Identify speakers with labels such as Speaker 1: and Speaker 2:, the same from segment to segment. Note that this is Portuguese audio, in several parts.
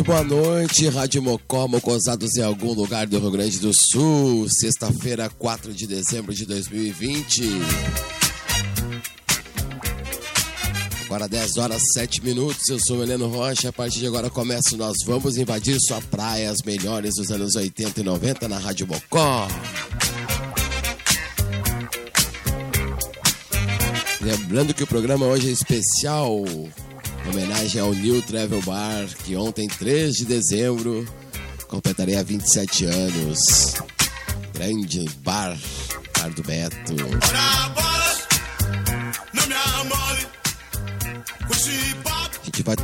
Speaker 1: muito boa noite. Rádio Mocó, mocosados em algum lugar do Rio Grande do Sul. Sexta-feira, 4 de dezembro de 2020. Agora 10 horas 7 minutos. Eu sou o Heleno Rocha. A partir de agora começa Nós Vamos Invadir Sua Praia, as melhores dos anos 80 e 90 na Rádio Mocó. Lembrando que o programa hoje é especial homenagem ao New Travel Bar, que ontem, 3 de dezembro, completaria 27 anos. Grande bar, Bar do Beto. A gente vai.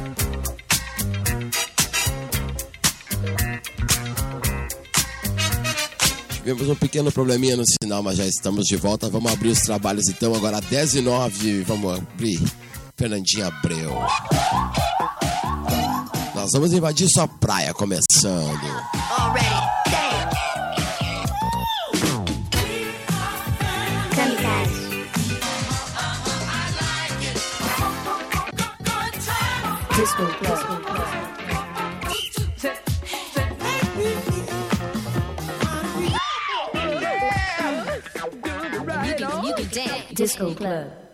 Speaker 1: Tivemos um pequeno probleminha no sinal, mas já estamos de volta. Vamos abrir os trabalhos então, agora 10 e 9. Vamos abrir. Fernandinha Abreu. Nós vamos invadir sua praia começando.
Speaker 2: Disco Club. Disco Club.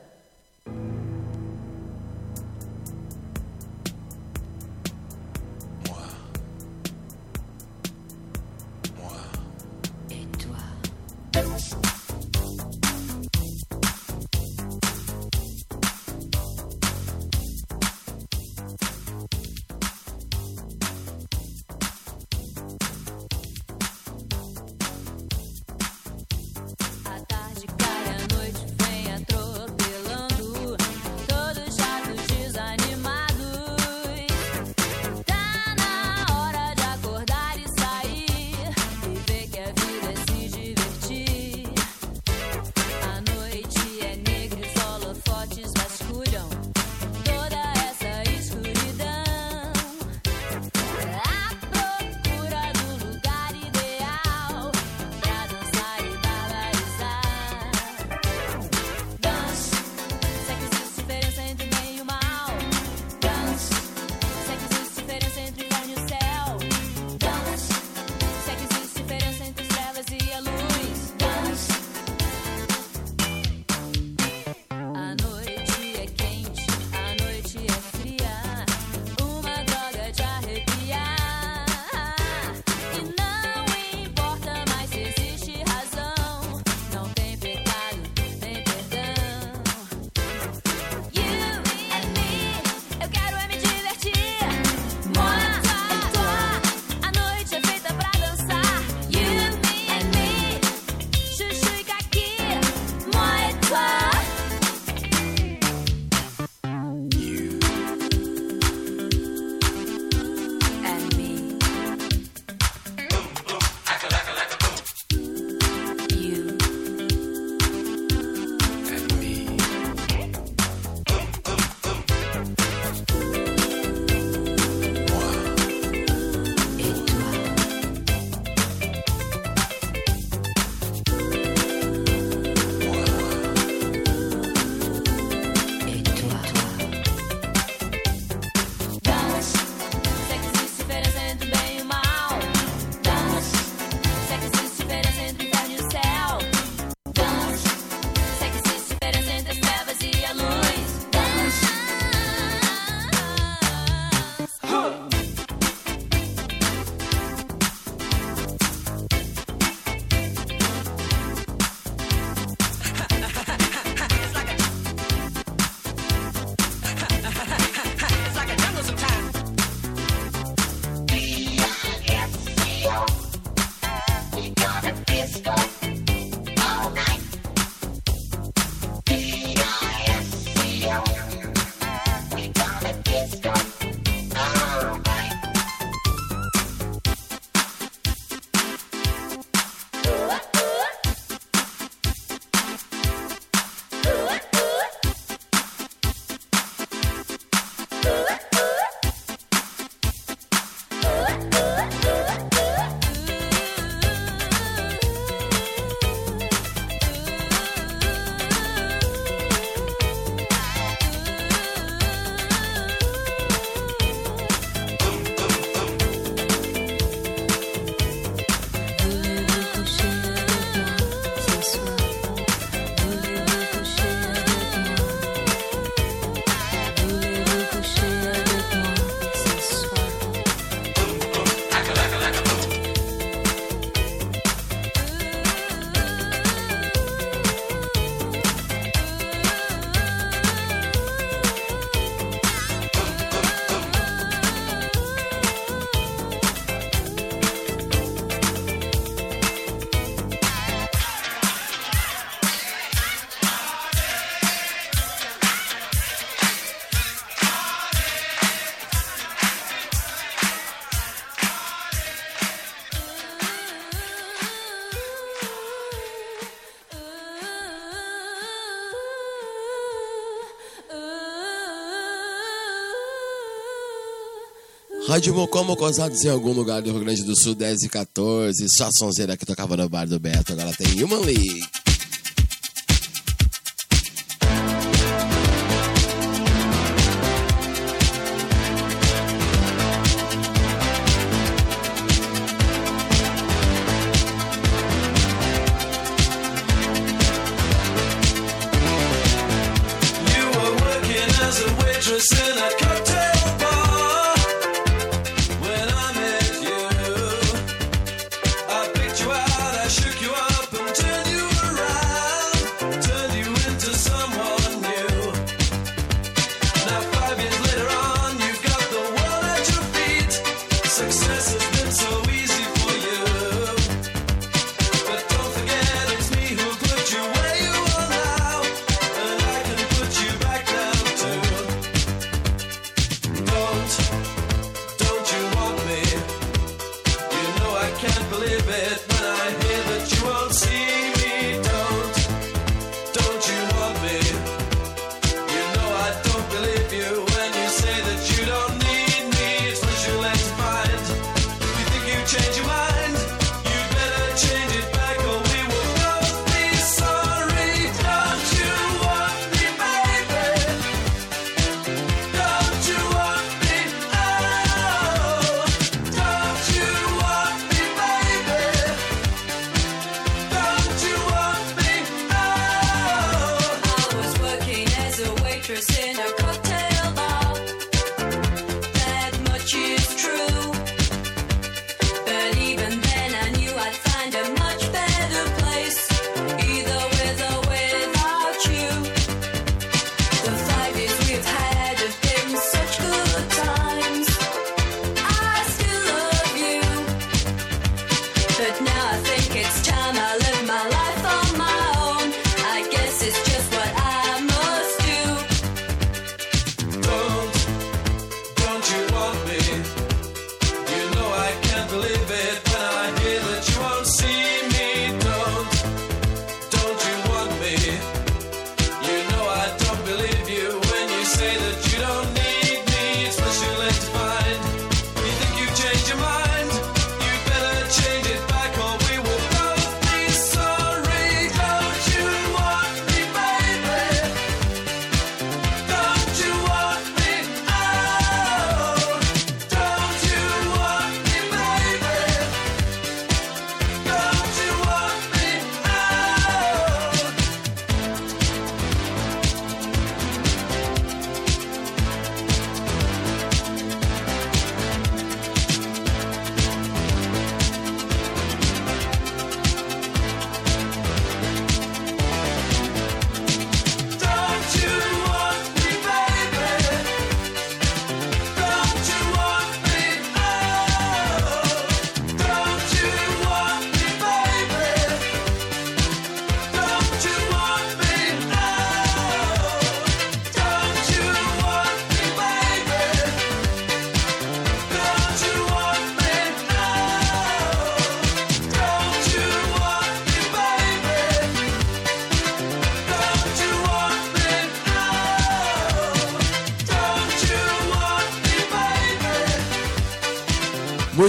Speaker 3: Rádio Mocomo Cosados em algum lugar do Rio Grande do Sul, 10 e 14. Só a sonzeira que tocava no bar do Beto. Agora tem Human League.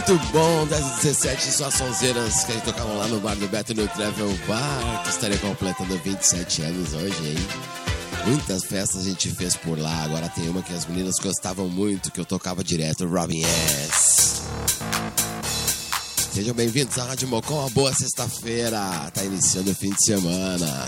Speaker 3: Muito bom, 10 e 17, só sonzeiras que eles tocavam lá no bar do Beto no Travel Bar, que estaria completando 27 anos hoje, hein? Muitas festas a gente fez por lá, agora tem uma que as meninas gostavam muito, que eu tocava direto, Robin S. Sejam bem-vindos à Rádio Mocó, uma boa sexta-feira, tá iniciando o fim de semana.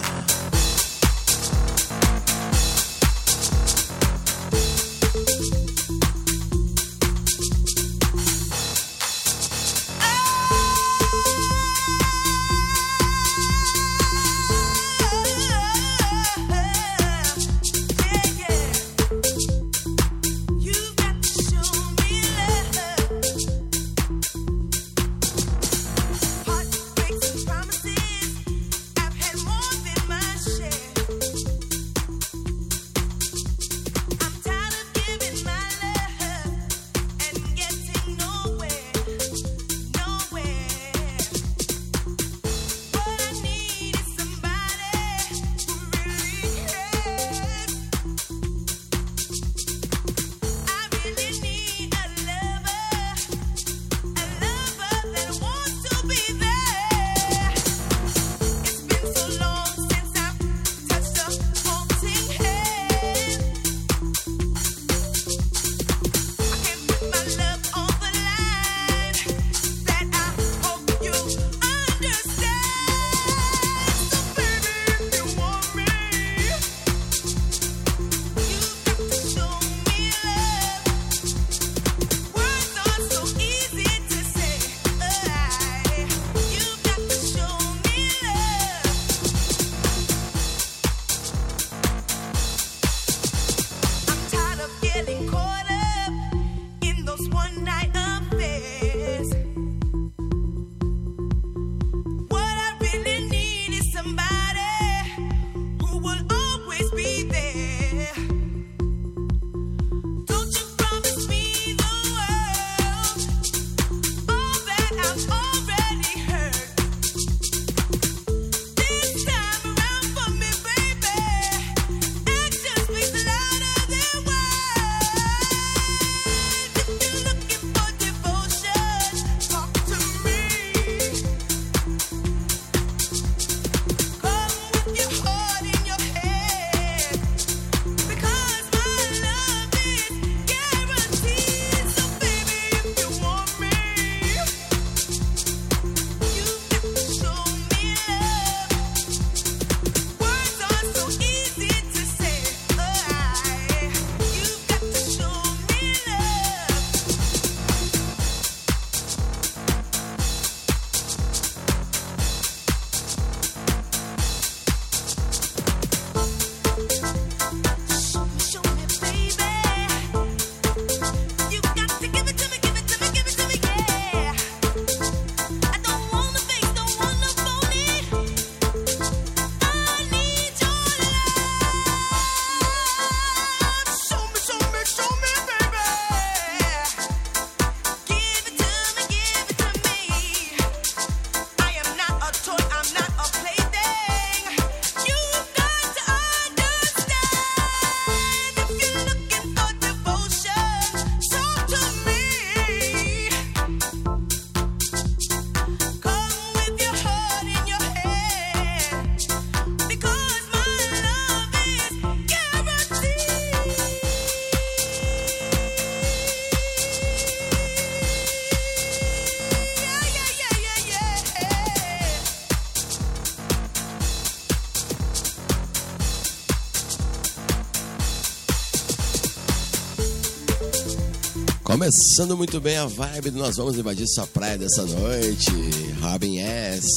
Speaker 1: Começando muito bem a vibe, nós vamos invadir sua praia dessa noite. Robin S.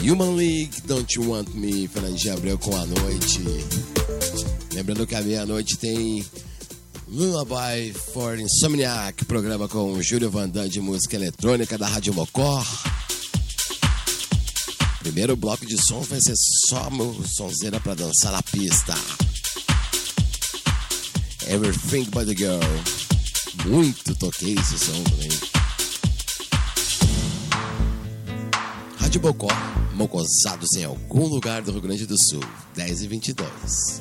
Speaker 1: Human League, Don't You Want Me, Fernandinho Abreu com a noite. Lembrando que a meia-noite tem Lullaby for Insomniac, programa com Júlio Vandan de música eletrônica da Rádio Mocó. Primeiro bloco de som vai ser só sonzeira pra dançar na pista. Everything But The Girl muito toquei esse som também. Rádio Bocó, mocosado em algum lugar do Rio Grande do Sul,
Speaker 4: 10h22.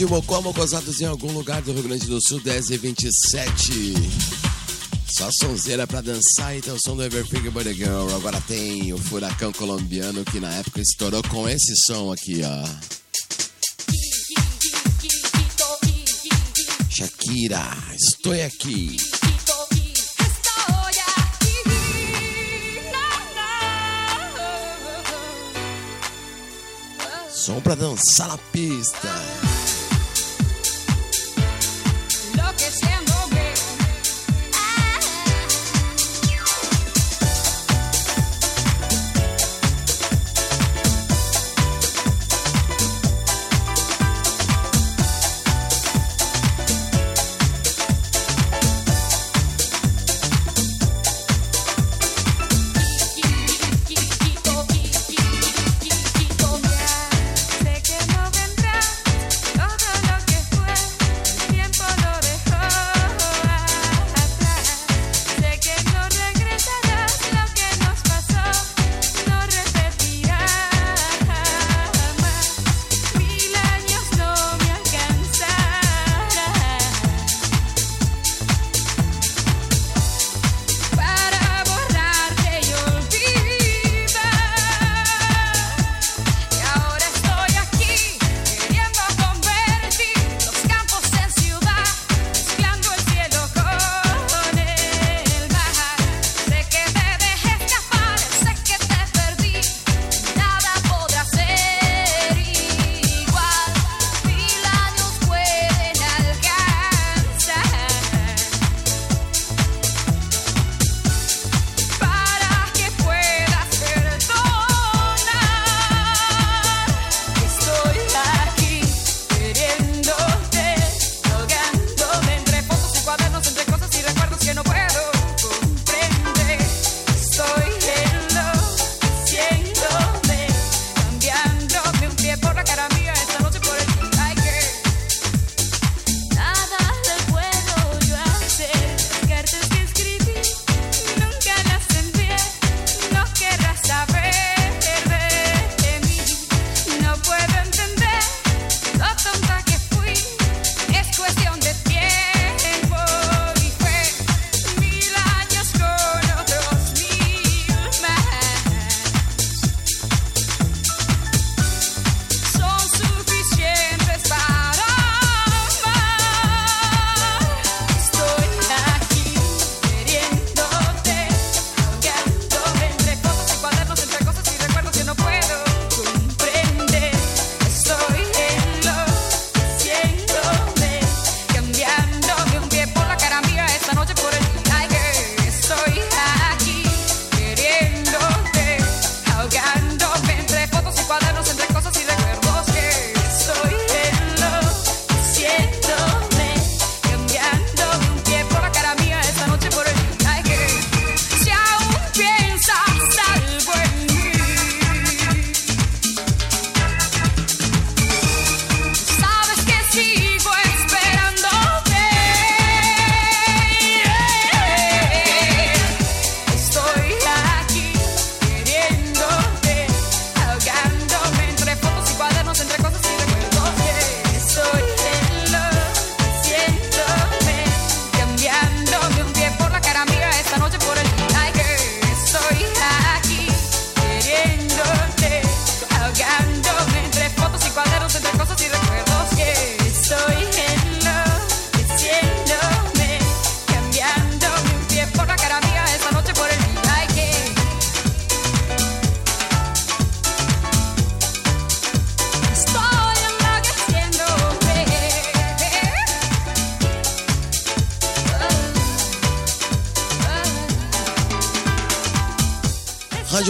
Speaker 1: de Mocó, Mocosados em algum lugar do Rio Grande do Sul, 10 e 27.
Speaker 5: Só sonzeira pra dançar, então o som do Everfinger Body Girl. Agora tem o furacão colombiano que na época estourou com esse som aqui, ó. Shakira, estou aqui. Som pra dançar na pista.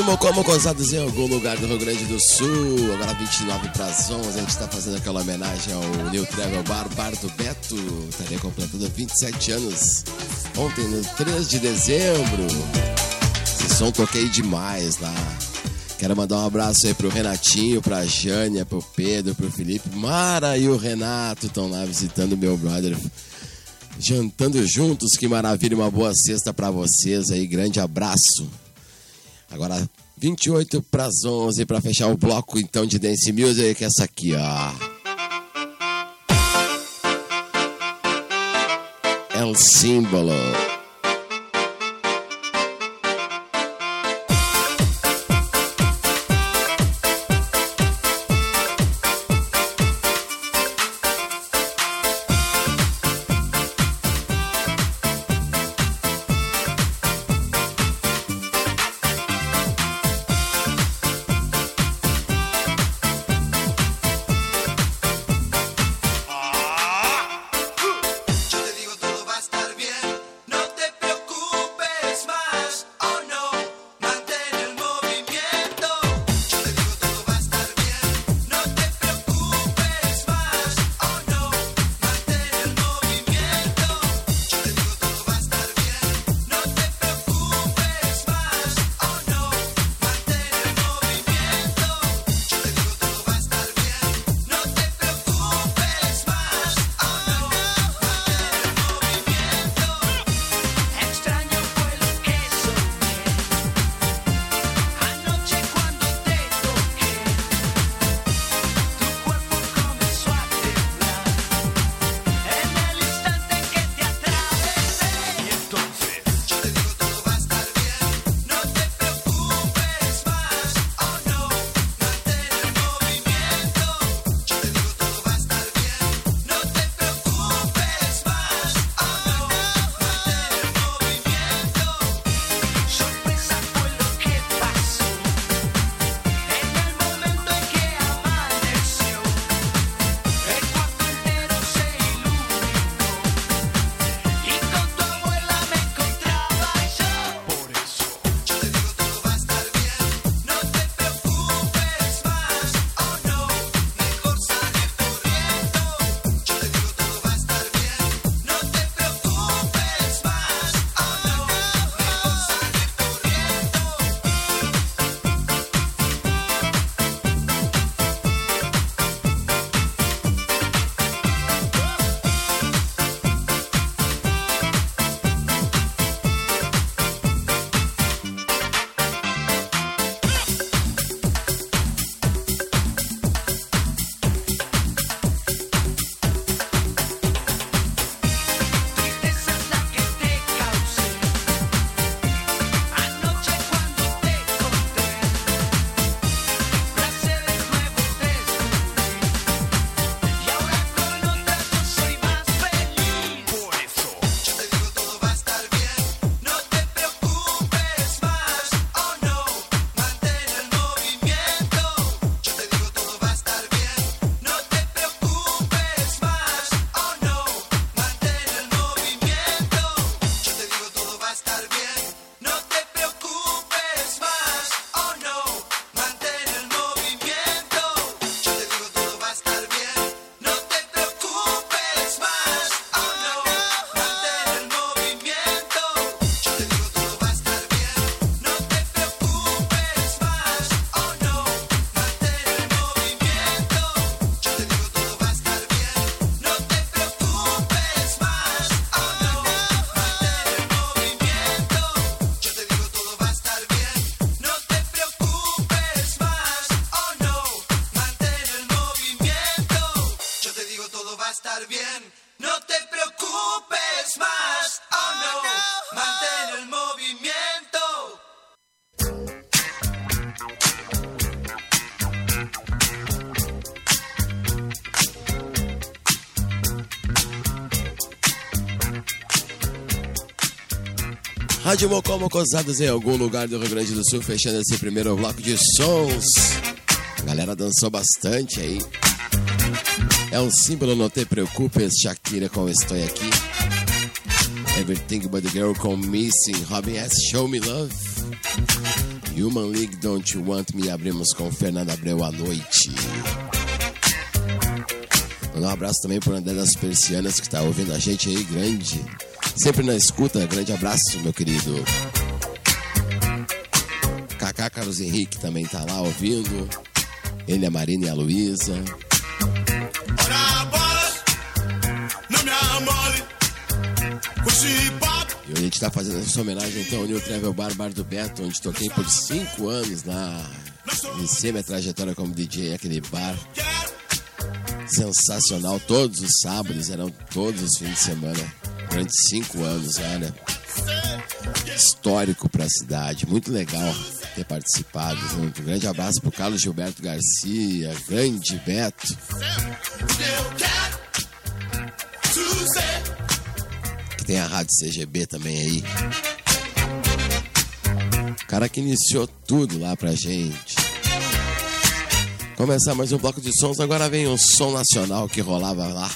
Speaker 5: Rádio Mocó Mocosados em algum lugar do Rio Grande do Sul. Agora 29 para as 11. A gente está fazendo aquela homenagem ao New Travel Bar, Bar do Beto. Estaria completando 27 anos. Ontem, no 3 de dezembro. Esse som toquei demais lá. Quero mandar um abraço aí pro Renatinho, pra Jânia, pro Pedro, pro Felipe. Mara e o Renato estão lá visitando meu brother. Jantando juntos, que maravilha. Uma boa sexta para vocês aí. Grande abraço. Agora, 28 para as 11 para fechar o bloco então de Dance Music, é essa aqui, ó. É o símbolo.
Speaker 1: Rádio Mocó Mocosados em algum lugar do Rio Grande do Sul, fechando esse primeiro bloco de sons. A galera dançou bastante aí. É um símbolo, não te preocupes, Shakira com Estou Aqui. Everything But The Girl com Missing, Robin S. Show Me Love. Human League Don't You Want Me, abrimos com Fernanda Abreu à noite. Mandar um abraço também para André das Persianas que está ouvindo a gente aí, grande. Sempre na escuta, grande abraço, meu querido. Kaká Carlos Henrique também tá lá ouvindo. Ele, a Marina e a Luísa. E hoje a gente tá fazendo essa homenagem então ao New Travel Bar, Bar do Beto, onde toquei por cinco anos lá. Iniciei minha trajetória como DJ aquele bar. Sensacional, todos os sábados, eram todos os fins de semana. Durante cinco anos, olha. Histórico pra cidade, muito legal ter participado. Um grande abraço pro Carlos Gilberto Garcia, grande Beto. Que tem a rádio CGB também aí. O cara que iniciou tudo lá pra gente. Começar mais um bloco de sons, agora vem um som nacional que rolava lá.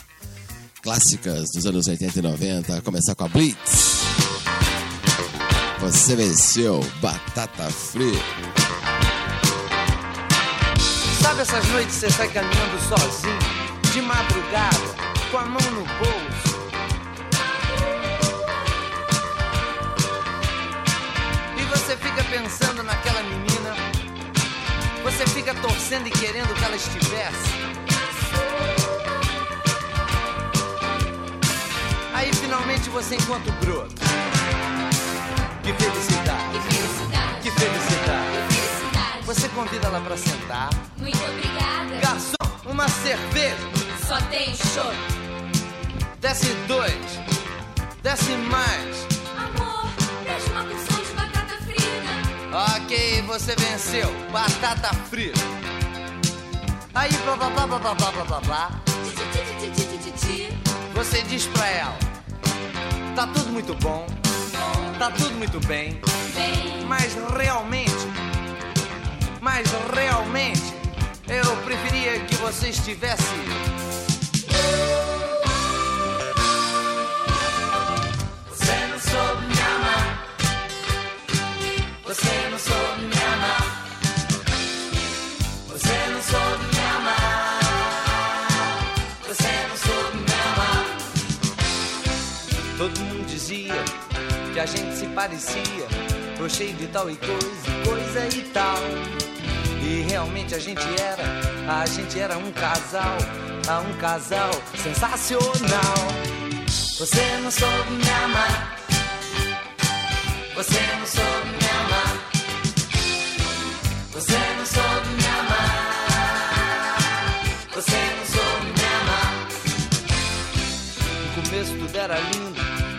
Speaker 1: Clássicas dos anos 80 e 90, começar com a Blitz. Você venceu, batata frita.
Speaker 6: Sabe essas noites você sai caminhando sozinho, de madrugada, com a mão no bolso? E você fica pensando naquela menina, você fica torcendo e querendo que ela estivesse. Você encontra o broto. Que felicidade,
Speaker 7: Que felicidade,
Speaker 6: que felicidade.
Speaker 7: que felicidade.
Speaker 6: Você convida ela pra sentar.
Speaker 7: Muito obrigada.
Speaker 6: Garçom, uma cerveja.
Speaker 7: Só tem show.
Speaker 6: Desce dois. Desce mais.
Speaker 7: Amor, deixa uma porção de batata frita.
Speaker 6: Ok, você venceu. Batata frita. Aí, blá blá blá blá blá blá blá blá. Você diz pra ela: Tá tudo muito bom. Tá tudo muito bem. Mas realmente. Mas realmente. Eu preferia que você estivesse. Dizia que a gente se parecia. Gostei de tal e coisa, coisa e tal. E realmente a gente era, a gente era um casal, um casal sensacional. Você não soube me amar. Você não soube me amar. Você não soube me amar. Você não soube me amar. No começo tudo era lindo,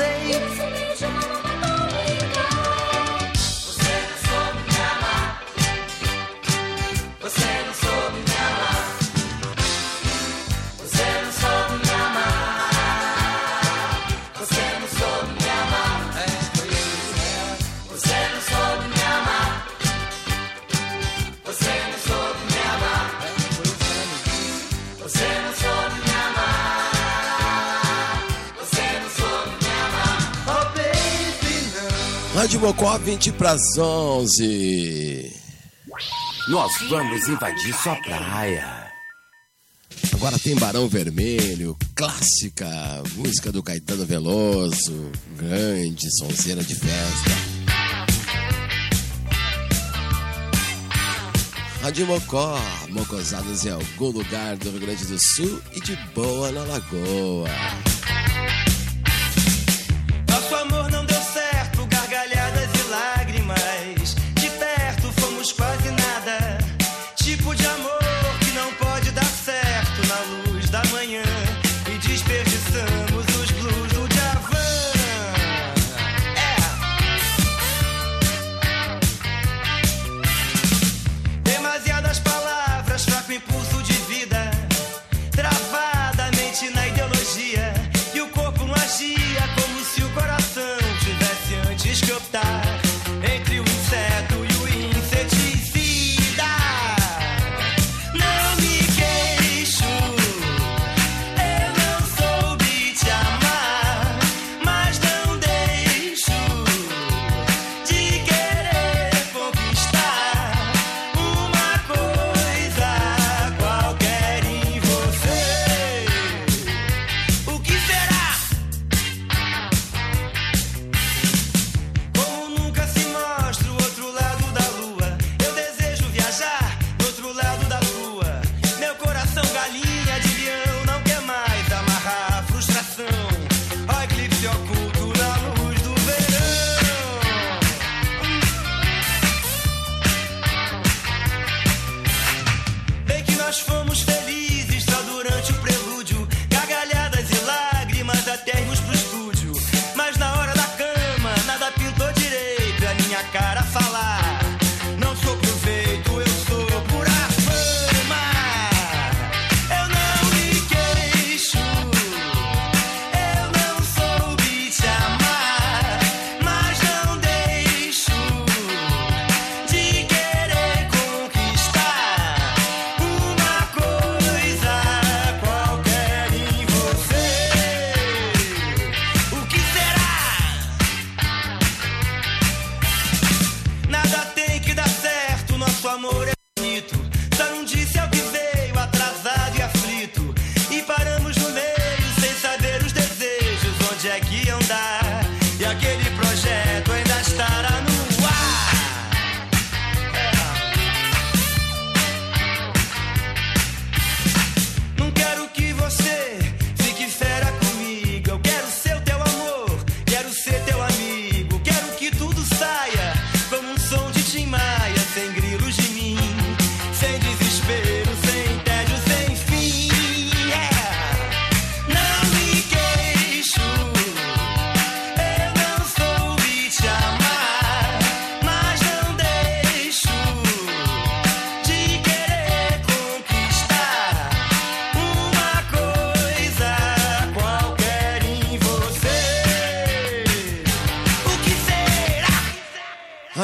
Speaker 1: safe. Mocó, 20 pras 11.
Speaker 8: Nós vamos invadir sua praia.
Speaker 1: Agora tem Barão Vermelho, clássica, música do Caetano Veloso, grande sonzeira de festa.
Speaker 6: Rádio Mocó, mocosados em algum lugar do Rio Grande do Sul e de boa na Lagoa.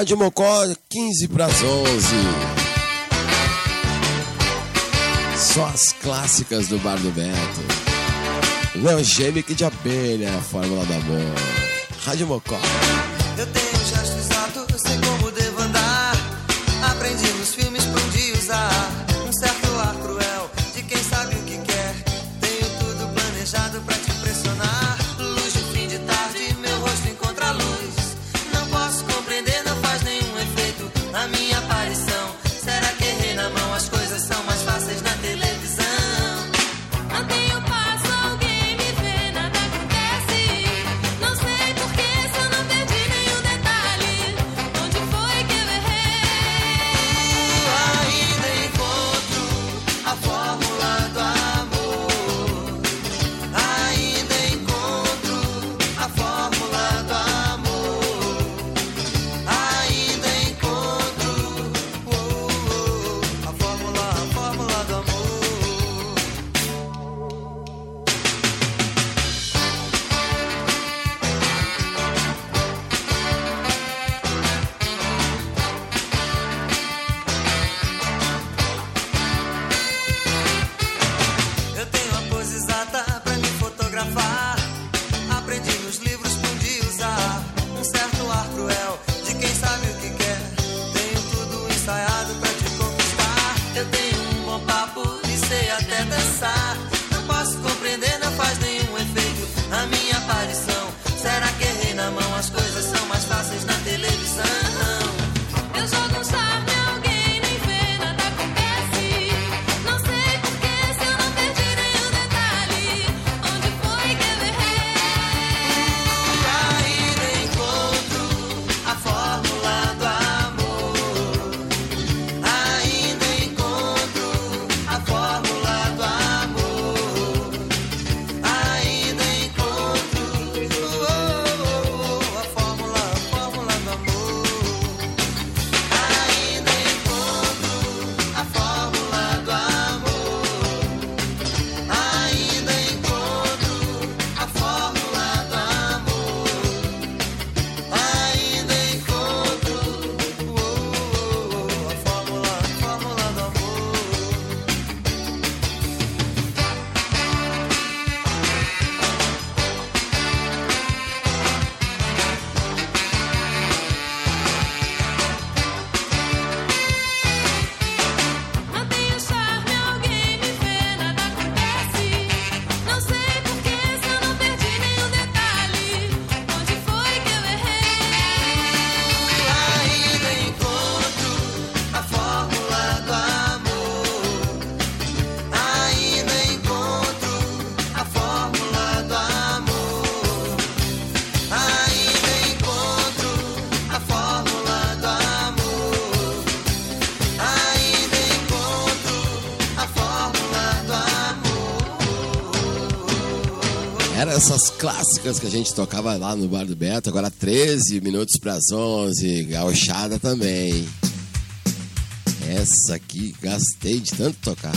Speaker 6: Rádio Mocó, 15 para as 11. Só as clássicas do Bar do Beto. não Gêmeo de abelha, Fórmula do Amor. Rádio Mocó.
Speaker 9: essas clássicas que a gente tocava lá no Bar do Beto, agora 13 minutos para as 11, gauchada também. Essa aqui gastei de tanto tocar.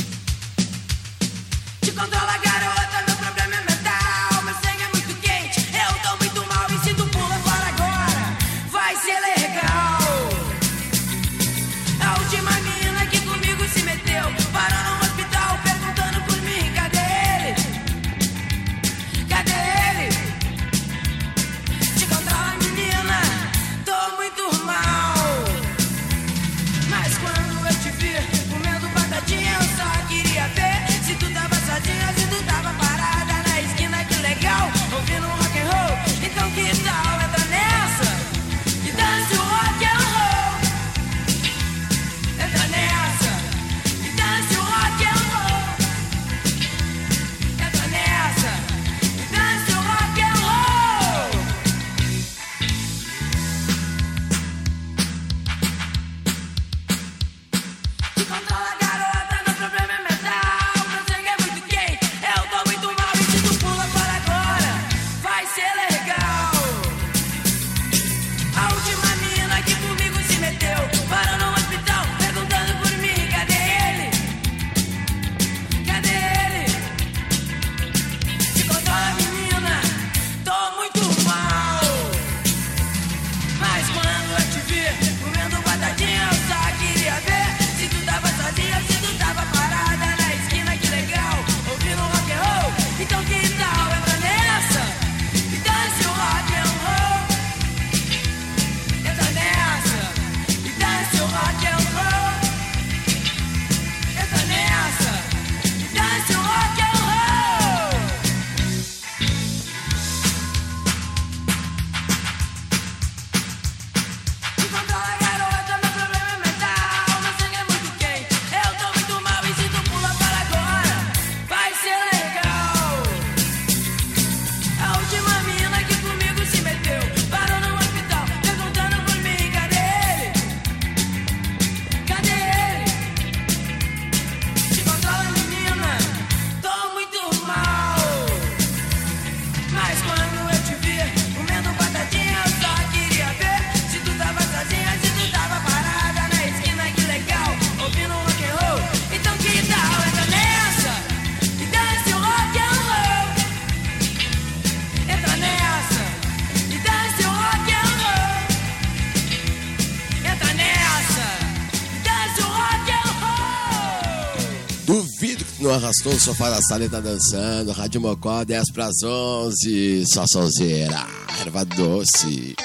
Speaker 9: arrastou o sofá da sala e tá dançando. Rádio Mocó, 10 pras 11. Só solzeira, erva doce.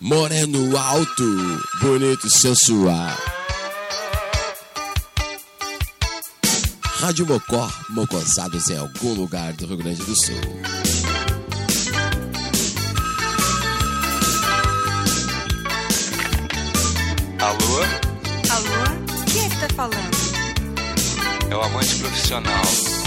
Speaker 9: Moreno alto, bonito e sensual. Rádio Mocó, mocosados em algum lugar do Rio Grande do Sul.
Speaker 3: profissional.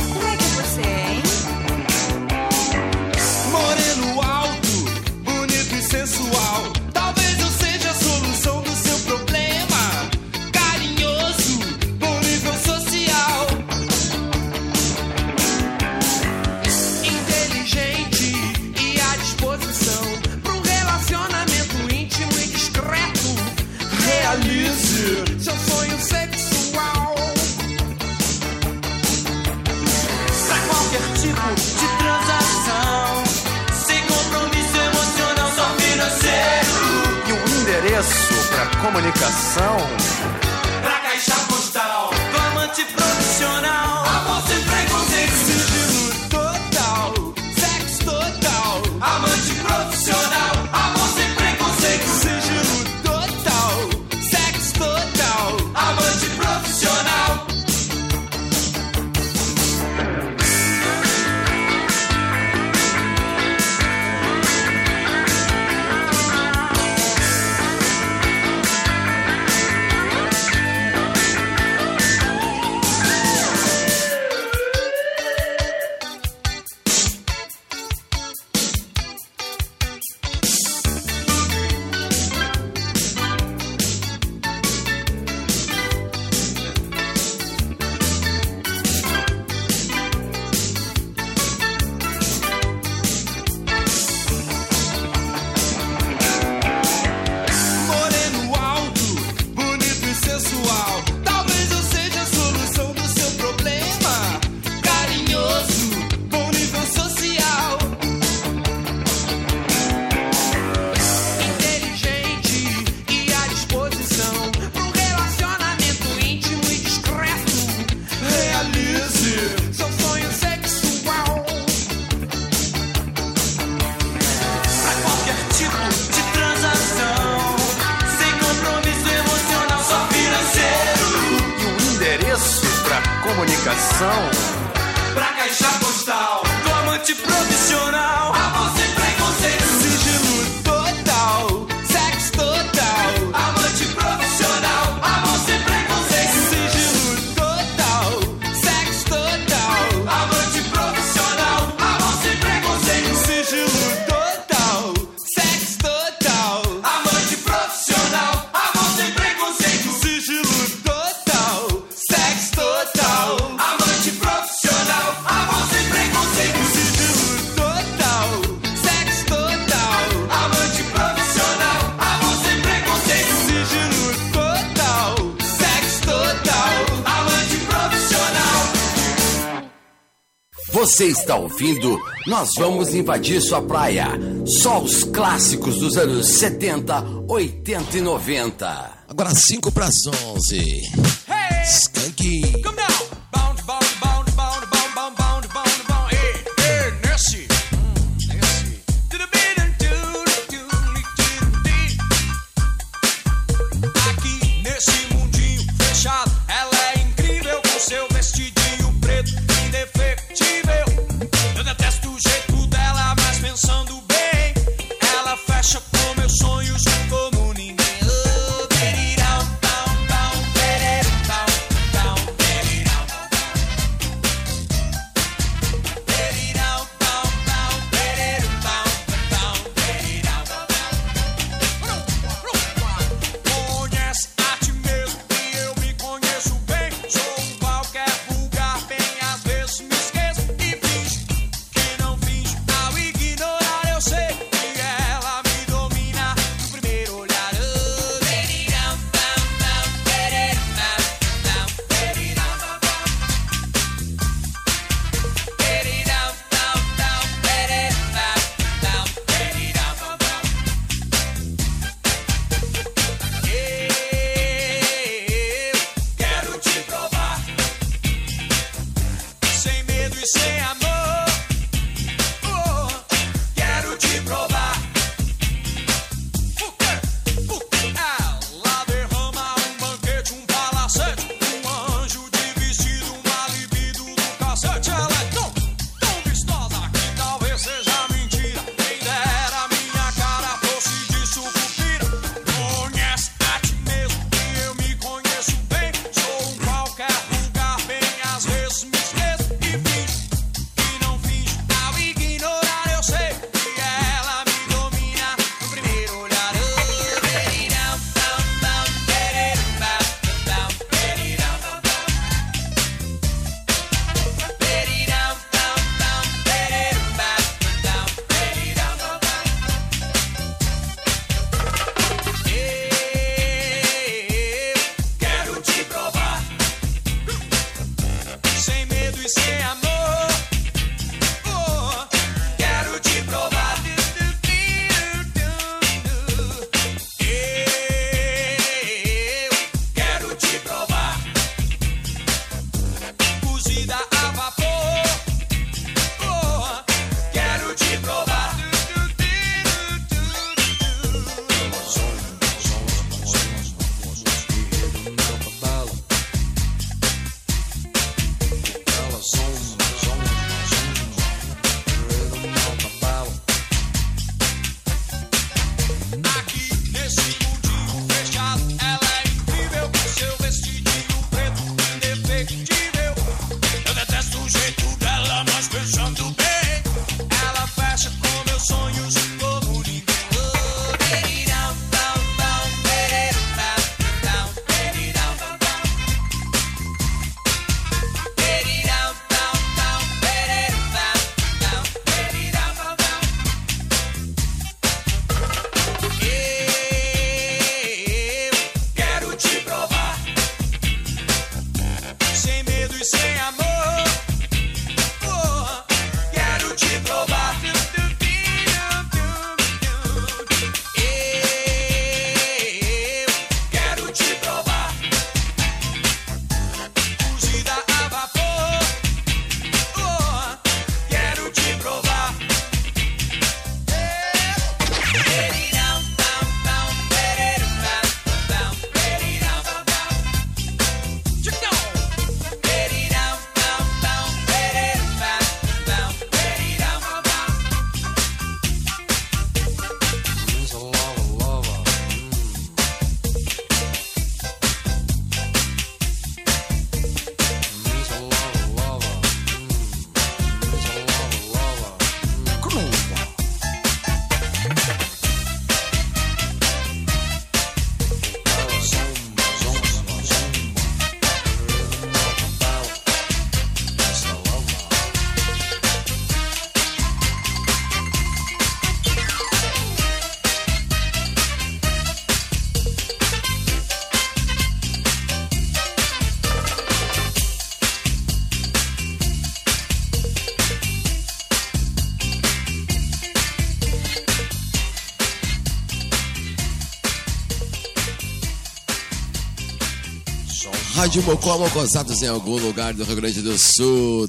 Speaker 8: você está ouvindo, nós vamos invadir sua praia. Só os clássicos dos anos 70, 80 e 90.
Speaker 10: Agora 5 para as 11.
Speaker 4: Hey!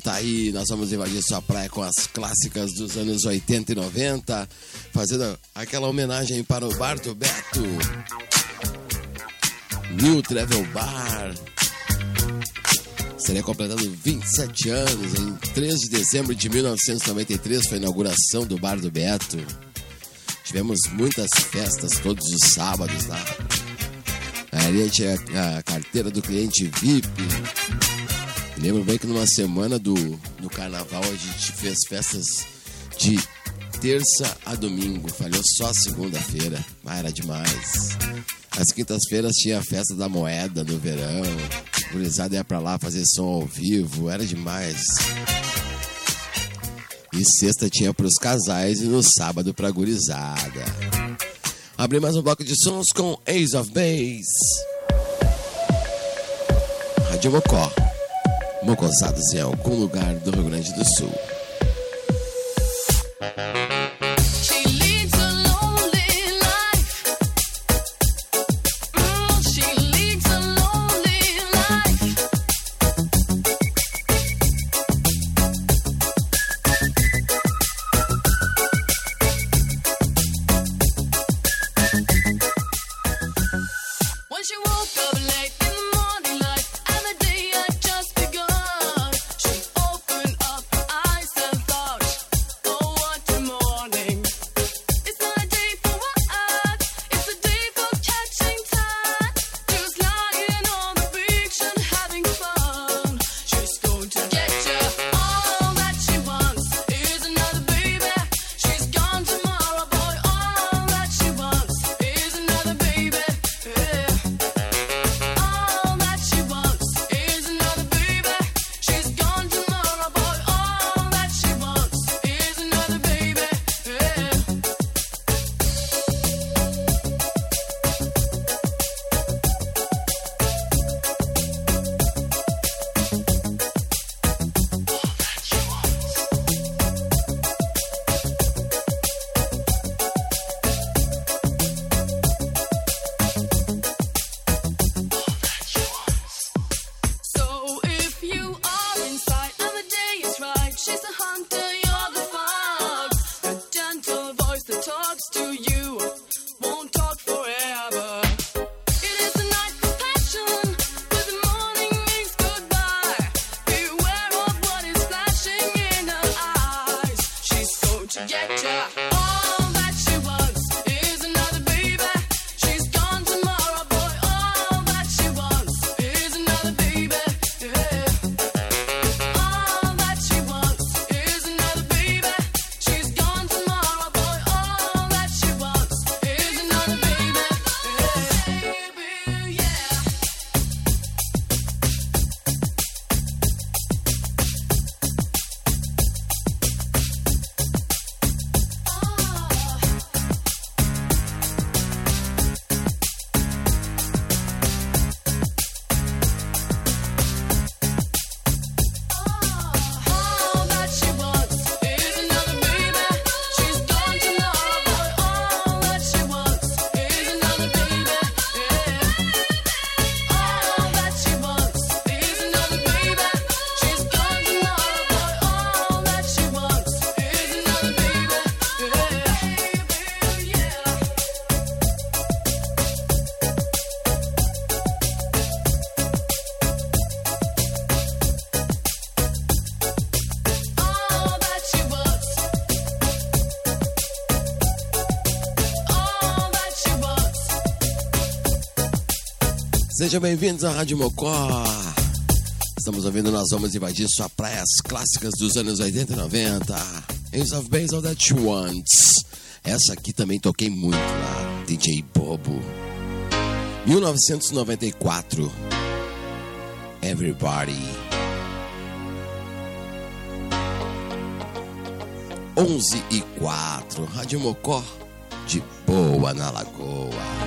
Speaker 4: Tá aí, nós vamos invadir sua praia com as clássicas dos anos 80 e 90, fazendo aquela homenagem para o Bar do Beto. New Travel Bar. Seria completando 27 anos. Em 3 de dezembro de 1993 foi a inauguração do Bar do Beto. Tivemos muitas festas todos os sábados lá. Ali tinha a carteira do cliente VIP. Lembro bem que numa semana do, do carnaval a gente fez festas de terça a domingo. Falhou só a segunda-feira. Ah, era demais. As quintas-feiras tinha a festa da moeda no verão. A gurizada ia pra lá fazer som ao vivo. Era demais. E sexta tinha pros casais e no sábado pra gurizada. Abri mais um bloco de sons com Ace of Base. Rádio Mocó. Mocosados em algum lugar do Rio Grande do Sul. Sejam bem-vindos à Rádio Mocó. Estamos ouvindo, nós vamos invadir sua praia, as clássicas dos anos 80 e 90. Ace of Base, All That You Want. Essa aqui também toquei muito lá, DJ Bobo. 1994. Everybody. 11 e 4. Rádio Mocó, de boa na lagoa.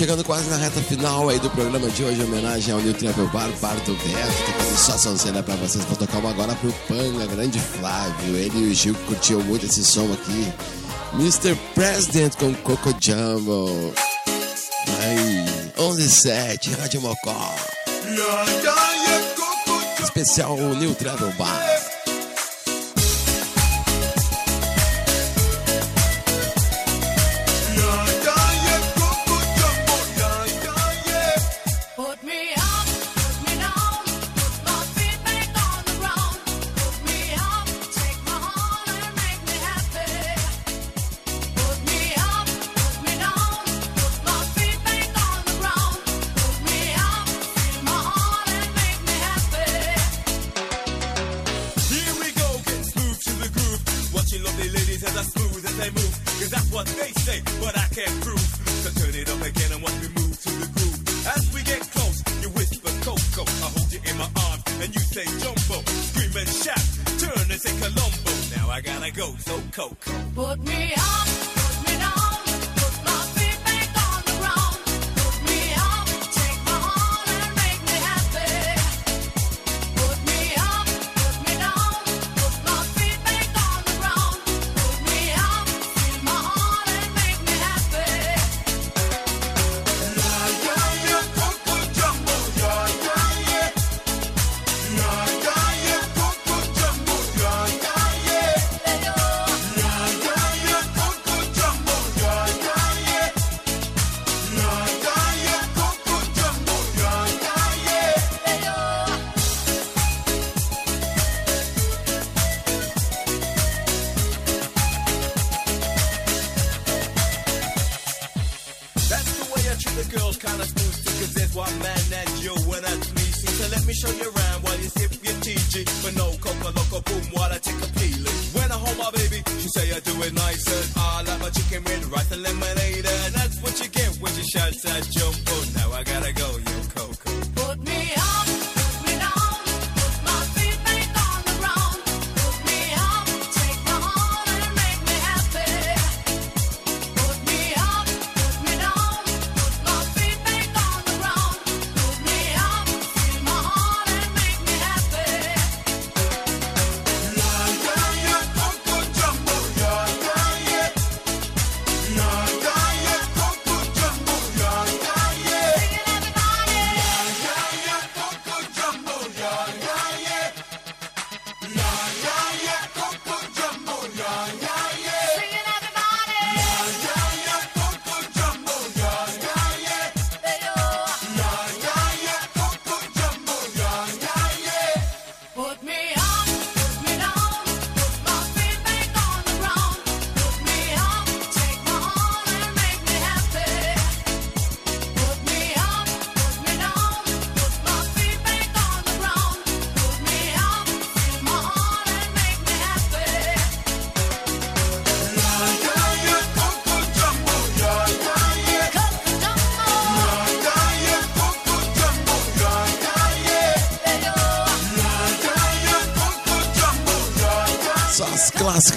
Speaker 4: chegando quase na reta final aí do programa de hoje, homenagem ao New Travel Bar do Beto, tocando só sonzeira pra vocês. Vou tocar uma agora pro Panga, grande Flávio. Ele e o Gil curtiam muito esse som aqui. Mr. President com Coco Jumbo. Aí, 11-7, Rádio Mocó. Especial New Travel Bar.
Speaker 11: Cause there's one man and you when I please So let me show you around while you sip your TG But no coca loco boom while I take a peeling. When I hold my baby, she say I do it nicer I like my chicken with rice and lemonade. And that's what you get when you shout that jumbo Now I gotta go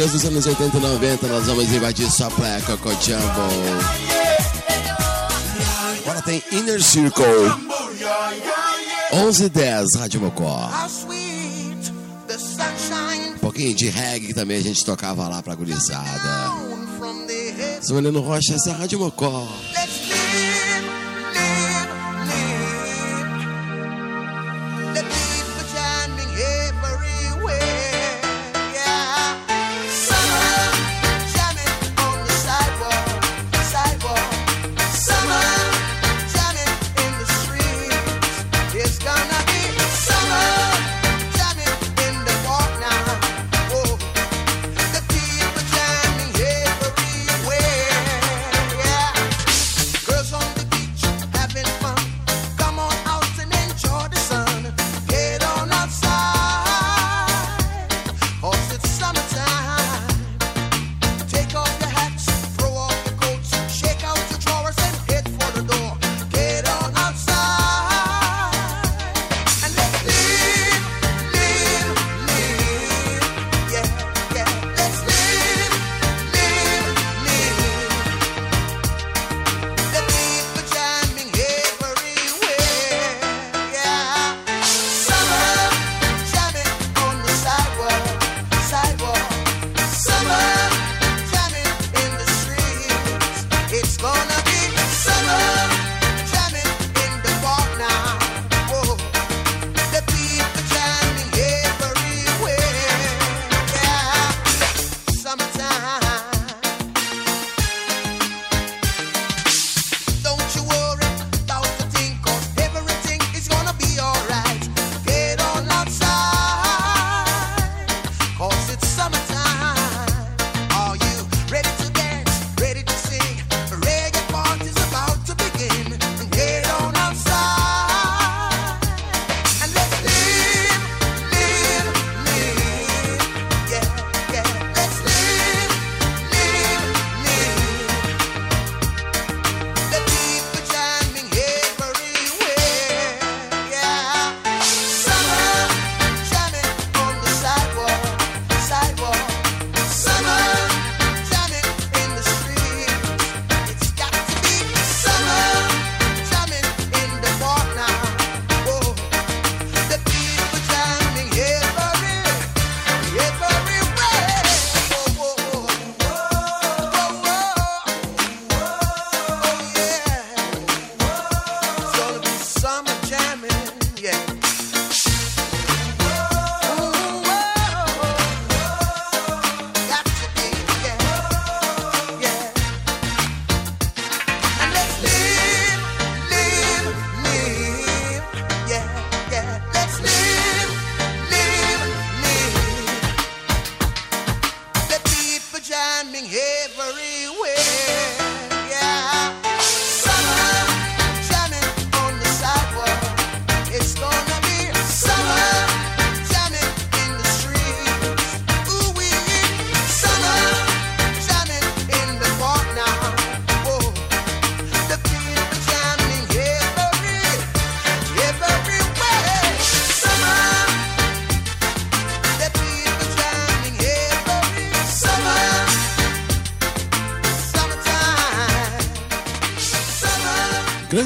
Speaker 12: músicas dos anos 80 e 90, nós vamos invadir só pra Coco Jumbo. Agora tem Inner Circle. 11 e 10, Rádio Mocó. Um pouquinho de reggae também a gente tocava lá pra gurizada. Sou Heleno Rocha, essa é a Rádio Mocó.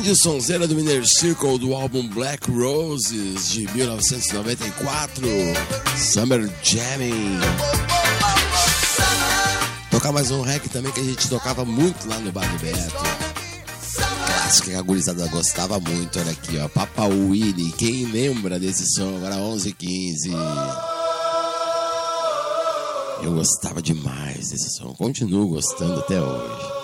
Speaker 12: de sonzeira do Miner Circle do álbum Black Roses de 1994, Summer Jamming. Tocar mais um rec também que a gente tocava muito lá no Bar do Beto clássico que a gurizada gostava muito. Olha aqui, ó. Papa Winnie, Quem lembra desse som? Agora 11 15 Eu gostava demais desse som. Continuo gostando até hoje.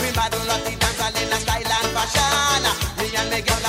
Speaker 13: We battle up the dance in a style and fashion. Me and me girl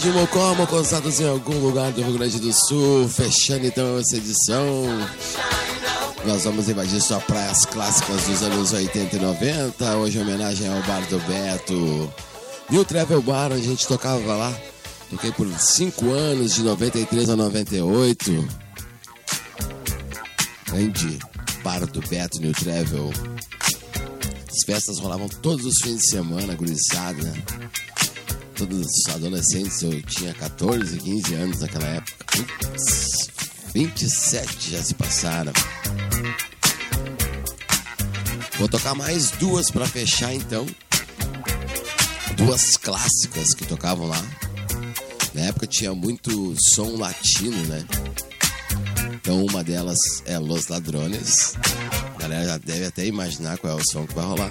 Speaker 1: Rádio Mocó, mocosados em algum lugar do Rio Grande do Sul, fechando então essa edição. Nós vamos invadir só praias clássicas dos anos 80 e 90. Hoje em homenagem ao Bar do Beto. O Travel Bar, a gente tocava lá. Toquei por 5 anos, de 93 a 98. Grande Bar do Beto New Travel. As festas rolavam todos os fins de semana, gurizada? Todos os adolescentes, eu tinha 14, 15 anos naquela época. Ups, 27 já se passaram. Vou tocar mais duas pra fechar então. Duas clássicas que tocavam lá. Na época tinha muito som latino, né? Então uma delas é Los Ladrones. A galera já deve até imaginar qual é o som que vai rolar.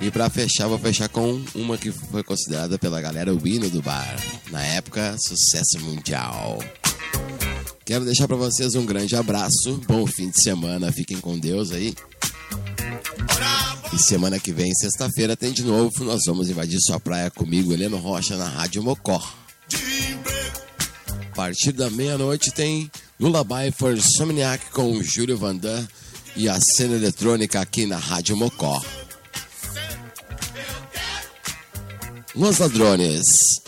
Speaker 1: E pra fechar, vou fechar com uma que foi considerada pela galera o hino do bar. Na época, sucesso mundial. Quero deixar pra vocês um grande abraço, bom fim de semana, fiquem com Deus aí. E semana que vem, sexta-feira, tem de novo. Nós vamos invadir sua praia comigo, Heleno Rocha, na Rádio Mocó. A partir da meia-noite tem Lullaby for Somniac com Júlio Vandan e a cena eletrônica aqui na Rádio Mocó. Los ladrones.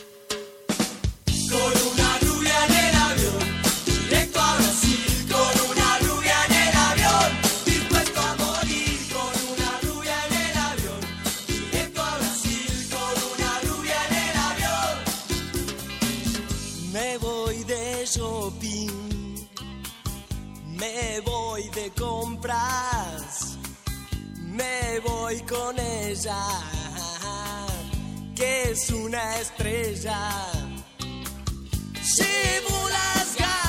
Speaker 14: Con una rubia en el avión, directo a Brasil. Con una rubia en el avión, dispuesto a morir. Con una rubia en el avión, directo a Brasil. Con una rubia en el avión.
Speaker 6: Me voy de shopping, me voy de compras, me voy con ellas que es una estrella. Llevo las gafas,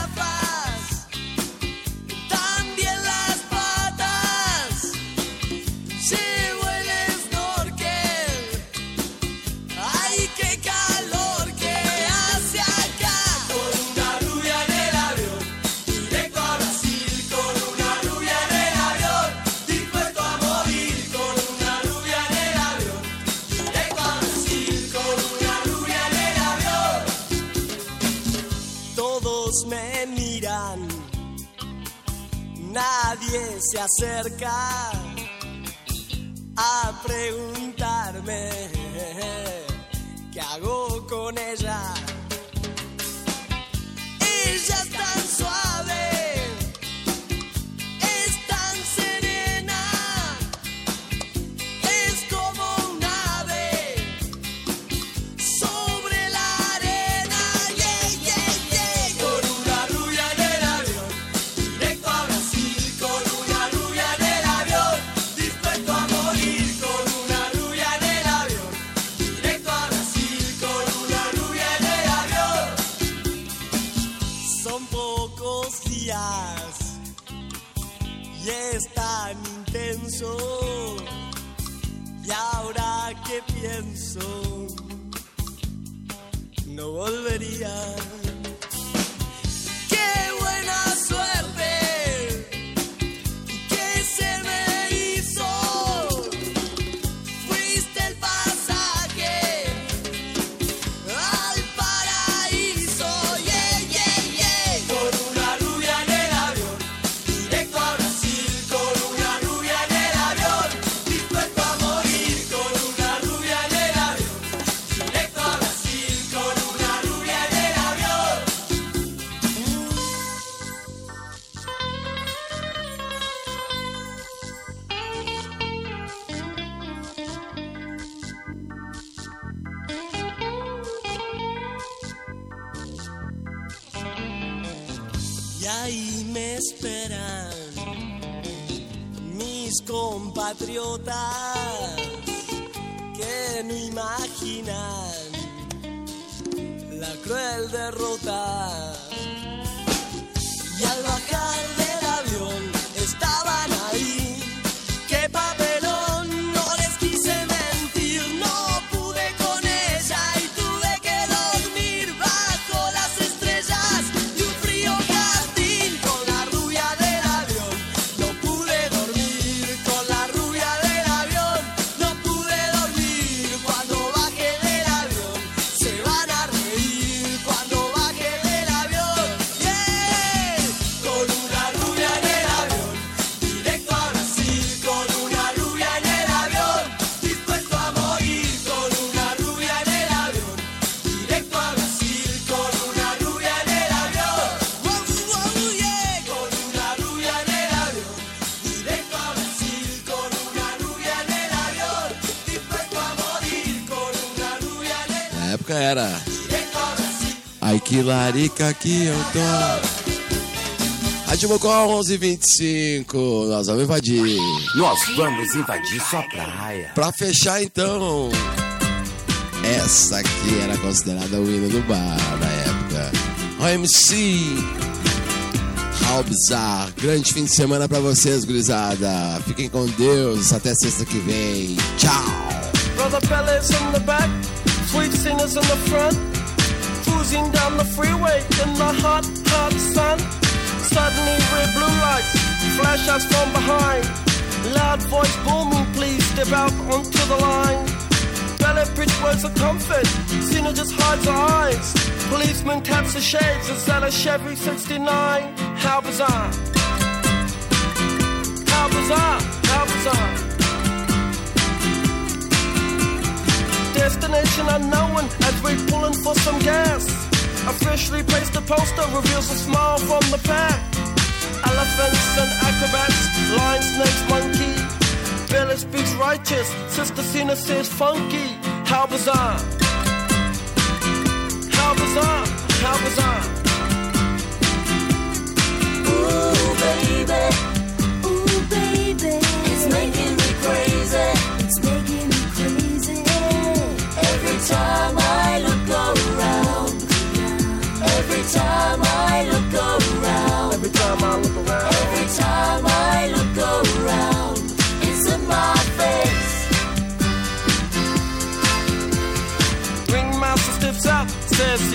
Speaker 6: Me miran, nadie se acerca a preguntarme intenso. Y ahora que pienso, no volvería.
Speaker 1: Larica que eu tô. Rádio Mocó 1125. Nós vamos invadir.
Speaker 8: Nós vamos invadir sua praia.
Speaker 1: Pra fechar então. Essa aqui era considerada o hino do bar na época. OMC. How Bizarre. Grande fim de semana pra vocês, gurizada. Fiquem com Deus. Até sexta que vem. Tchau.
Speaker 15: Brother fellas in the back, sweet singers in the front, cruising down the freeway in the hot, hot sun. Suddenly red blue lights flash us from behind. Loud voice booming, please step out onto the line. Ballet bridge words of comfort, Cena just hides her eyes. Policeman taps the shades, is that a Chevy 69? How bizarre! How bizarre! How bizarre! Destination unknown as we're pulling for some gas. Officially placed a poster reveals a smile from the pack. Elephants and acrobats, lion, snakes, monkey. Billy speaks righteous, Sister Cena says funky. How bizarre! How bizarre! How bizarre!
Speaker 4: Ooh, baby.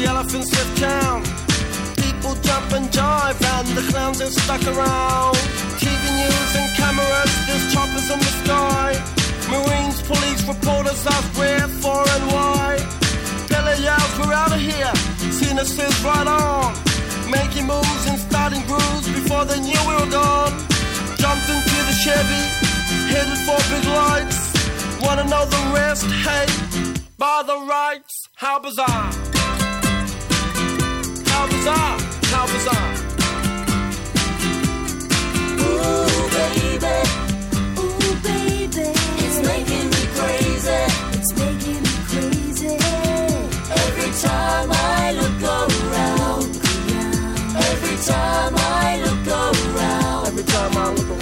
Speaker 15: The elephants left town. People jump and jive, and the clowns are stuck around. TV news and cameras, there's choppers in the sky. Marines, police, reporters ask right on. Making moves and starting grooves before they knew we were gone. Jumped into the Chevy, headed for big lights. Wanna know the rest? Hey, by the rights, how bizarre! How bizarre! How bizarre!
Speaker 16: Ooh, baby. Ooh, baby. It's making me crazy. It's making me crazy. Every time I time I look around.
Speaker 15: Every time I look around.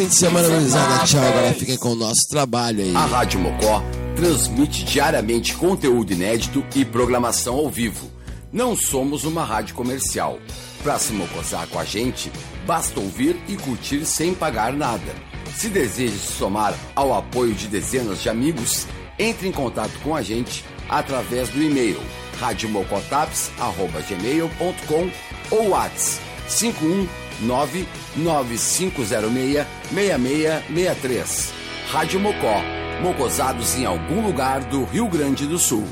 Speaker 1: Fim de semana, gurizada. Tchau. Agora fiquem com o nosso trabalho aí.
Speaker 8: A Rádio Mocó transmite diariamente conteúdo inédito e programação ao vivo. Não somos uma rádio comercial. Para se mocosar com a gente, basta ouvir e curtir sem pagar nada. Se deseja se somar ao apoio de dezenas de amigos, entre em contato com a gente através do e-mail radiomocotaps.gmail.com ou WhatsApp 51995066663. Rádio Mocó, mocosados em algum lugar do Rio Grande do Sul.